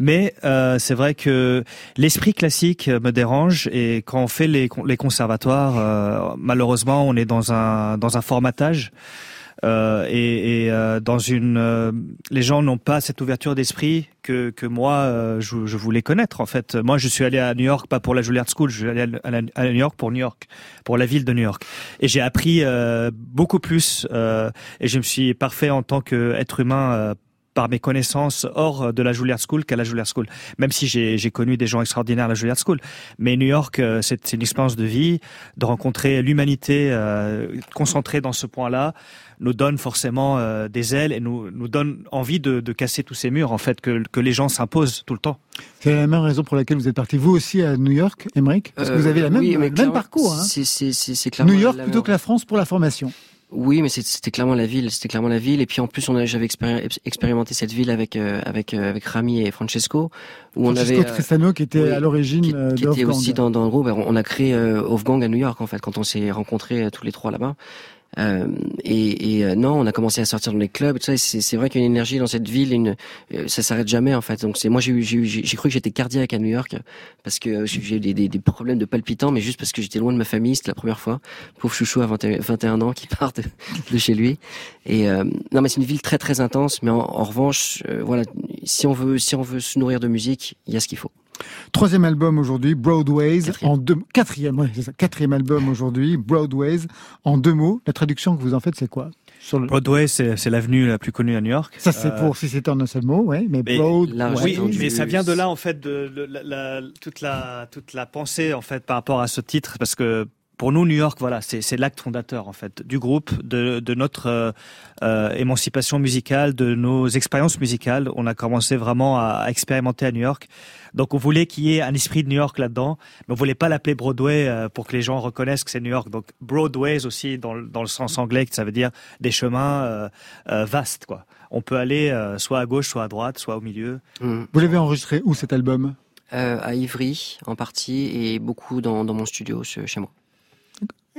Mais euh, c'est vrai que l'esprit classique me dérange et quand on fait les, les conservatoires, euh, malheureusement, on est dans un dans un formatage. Euh, et et, euh, dans une, euh, les gens n'ont pas cette ouverture d'esprit que que moi euh, je, je voulais connaître en fait. Moi, je suis allé à New York pas pour la Juilliard School, je suis allé à, à New York pour New York, pour la ville de New York, et j'ai appris euh, beaucoup plus euh, et je me suis parfait en tant qu'être humain. Par mes connaissances hors de la Juilliard School qu'à la Juilliard School. Même si j'ai connu des gens extraordinaires à la Juilliard School. Mais New York, euh, c'est une expérience de vie, de rencontrer l'humanité euh, concentrée dans ce point-là, nous donne forcément euh, des ailes et nous, nous donne envie de, de casser tous ces murs, en fait, que, que les gens s'imposent tout le temps. C'est la même raison pour laquelle vous êtes parti, vous aussi, à New York, Emmerich Parce que vous avez la même, oui, parcours. Hein. C'est New York la- plutôt que la France pour la formation. Oui, mais c'était clairement la ville. C'était clairement la ville. Et puis en plus, on j'avais expéri- expérimenté cette ville avec euh, avec euh, avec Rami et Francesco, où on Francesco avait euh, Tristano, qui était oui, à l'origine qui, euh, qui était aussi dans, dans le groupe. On on a créé euh, Wolfgang à New York en fait quand on s'est rencontrés tous les trois là-bas. Euh, et et euh, non, on a commencé à sortir dans les clubs. C'est vrai qu'il y a une énergie dans cette ville. Une, euh, ça s'arrête jamais en fait. Donc c'est moi j'ai j'ai cru que j'étais cardiaque à New York parce que j'ai eu des, des, des problèmes de palpitants, mais juste parce que j'étais loin de ma famille. C'était la première fois. Pauvre chouchou à 21, 21 ans qui *laughs* part de, de chez lui. Et euh, non, mais c'est une ville très très intense. Mais en, en revanche, euh, voilà, si on veut si on veut se nourrir de musique, il y a ce qu'il faut. Troisième album aujourd'hui, Broadways, en deux quatrième, ouais, c'est ça, quatrième album aujourd'hui, Broadways, en deux mots. La traduction que vous en faites, c'est quoi? Sur le- Broadway, c'est l'avenue la plus connue à New York. Ça, c'est Euh, pour si c'était en un seul mot, ouais, mais, Mais Broadways. oui, mais ça vient de là en fait de, de- la- la- toute la toute la pensée en fait par rapport à ce titre parce que pour nous New York voilà c'est l'acte fondateur en fait du groupe de de notre euh, euh, émancipation musicale de nos expériences musicales. On a commencé vraiment à, à expérimenter à New York. Donc on voulait qu'il y ait un esprit de New York là-dedans mais on voulait pas l'appeler Broadway euh, pour que les gens reconnaissent que c'est New York. Donc Broadways aussi dans le- dans le sens anglais que ça veut dire des chemins euh, euh, vastes quoi. On peut aller euh, soit à gauche soit à droite soit au milieu. Vous l'avez enregistré où cet album? Euh, à Ivry en partie et beaucoup dans, dans mon studio chez moi.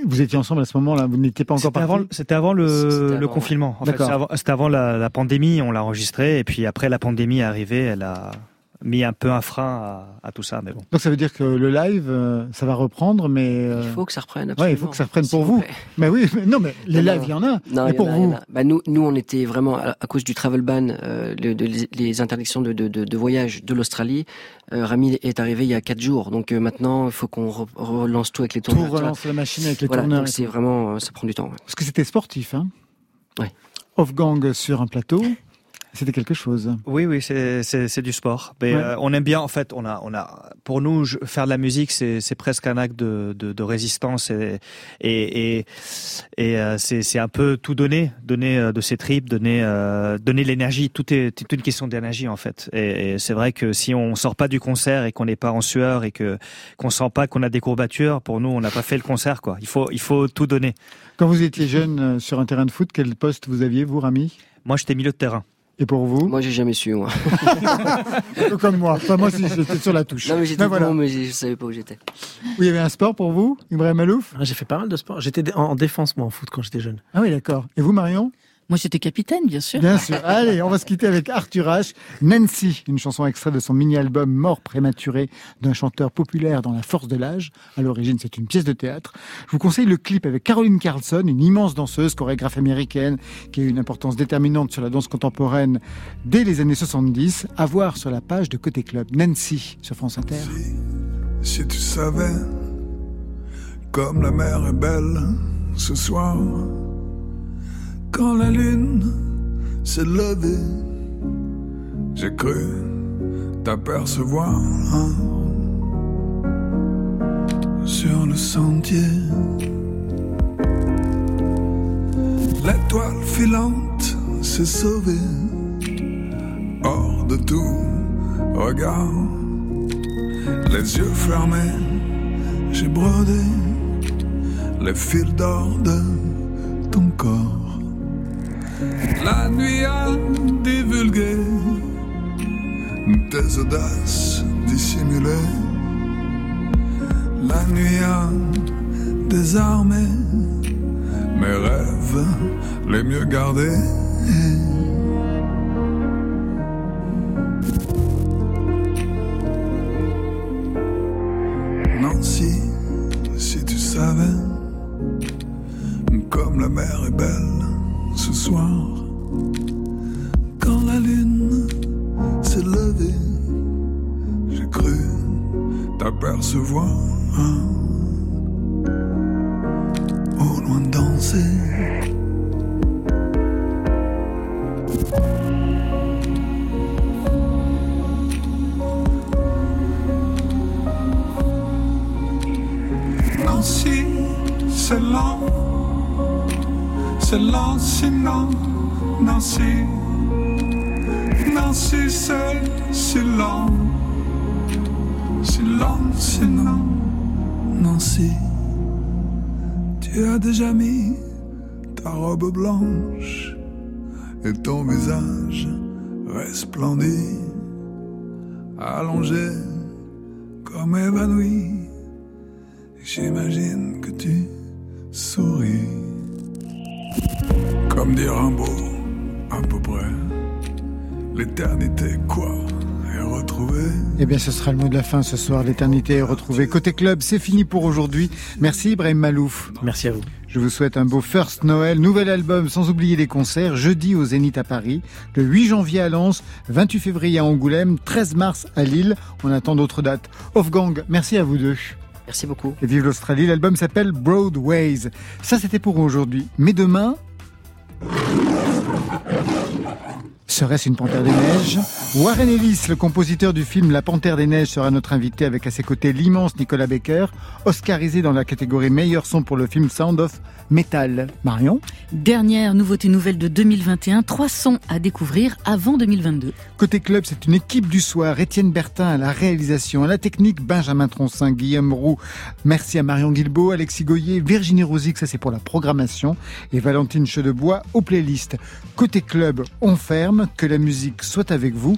Vous étiez ensemble à ce moment-là, vous n'étiez pas encore parti avant, c'était avant le, C'était le avant, confinement. En fait, D'accord. c'était avant, c'était avant la, la pandémie, on l'a enregistré, et puis après la pandémie est arrivée, elle a mis un peu un frein à, à tout ça, mais bon. Donc ça veut dire que le live, euh, ça va reprendre, mais... euh, Il faut que ça reprenne. Ouais, Absolument. il faut que ça reprenne pour vous plaît. Mais oui, mais non, mais les lives, il y en a. Non, mais il y en pour a, il y en vous, a. Bah, nous, nous, on était vraiment à, à cause du travel ban, euh, le- de- les, interdictions de, de, de, de voyage de l'Australie. Euh, Rami est arrivé il y a quatre jours, donc euh, maintenant il faut qu'on re- relance tout avec les tout tourneurs. vois. relance la machine avec les Voilà, tourneurs. donc c'est tout. vraiment, euh, ça prend du temps. ouais. Parce que c'était sportif, hein Ouais. Off-gang sur un plateau. C'était quelque chose. Oui, oui, c'est du sport. Mais Ouais. euh, on aime bien, en fait, on a on a pour nous je- faire de la musique, c'est presque un acte de de, de résistance et et et, et euh, c'est un peu tout donner, donner euh, de ses tripes, donner donner l'énergie. Tout est une question d'énergie en fait. Et, et c'est vrai que si on sort pas du concert et qu'on n'est pas en sueur et que qu'on sent pas qu'on a des courbatures, pour nous, on n'a pas fait le concert quoi. Il faut il faut tout donner. Quand vous étiez jeune sur un terrain de foot, quel poste vous aviez, vous, Rami? Moi, j'étais milieu de terrain. Et pour vous Moi, j'ai jamais su, moi. *laughs* Un peu Comme moi. Enfin, moi, aussi, j'étais sur la touche. Non, mais j'étais Ben voilà. bon, mais je savais pas où j'étais. Oui, il y avait un sport pour vous, Ibrahim Malouf Ah, J'ai fait pas mal de sport. J'étais en défense, moi, en foot, quand j'étais jeune. Ah oui, d'accord. Et vous, Marion Moi, j'étais capitaine, bien sûr. Bien sûr. Allez, on va se quitter avec Arthur H. Nancy, une chanson extraite de son mini-album Mort prématuré d'un chanteur populaire dans la force de l'âge. À l'origine, c'est une pièce de théâtre. Je vous conseille le clip avec Caroline Carlson, une immense danseuse, chorégraphe américaine, qui a eu une importance déterminante sur la danse contemporaine dès les années 70. À voir sur la page de Côté Club. Nancy, sur France Inter. Si tu savais, comme la mer est belle ce soir, quand la lune s'est levée, j'ai cru t'apercevoir sur le sentier. L'étoile filante s'est sauvée hors de tout regard. Les yeux fermés, j'ai brodé les fils d'or de ton corps. La nuit a divulgué tes audaces dissimulées. La nuit a désarmé mes rêves les mieux gardés. Nancy, si tu savais, t'apercevoir au loin danser. Nancy, c'est lent, c'est lent sinon, Nancy, Nancy, c'est si lent, si lent sinon, Nancy, tu as déjà mis ta robe blanche et ton visage resplendit, allongé comme évanoui. J'imagine que tu souris. Comme dit Rimbaud, à peu près. L'éternité, quoi? Eh bien, ce sera le mot de la fin ce soir. L'éternité est retrouvée. Côté club, c'est fini pour aujourd'hui. Merci Ibrahim Malouf. Merci à vous. Je vous souhaite un beau First Noël, nouvel album, sans oublier les concerts, jeudi au Zénith à Paris, le 8 janvier à Lens, 28 février à Angoulême, 13 mars à Lille. On attend d'autres dates. Wolfgang, merci à vous deux. Merci beaucoup. Et vive l'Australie. L'album s'appelle Broadways. Ça, c'était pour aujourd'hui. Mais demain, Serait-ce une panthère des neiges Warren Ellis, le compositeur du film La panthère des neiges, sera notre invité avec à ses côtés l'immense Nicolas Becker, oscarisé dans la catégorie meilleur son pour le film Sound of Metal. Marion Dernière nouveauté nouvelle de 2021, trois sons à découvrir avant 2022. Côté club, c'est une équipe du soir. Étienne Bertin à la réalisation, à la technique, Benjamin Troncin, Guillaume Roux. Merci à Marion Guilbeault, Alexis Goyer, Virginie Rosic, ça c'est pour la programmation, et Valentine Chedebois aux playlists. Côté club, on ferme, que la musique soit avec vous.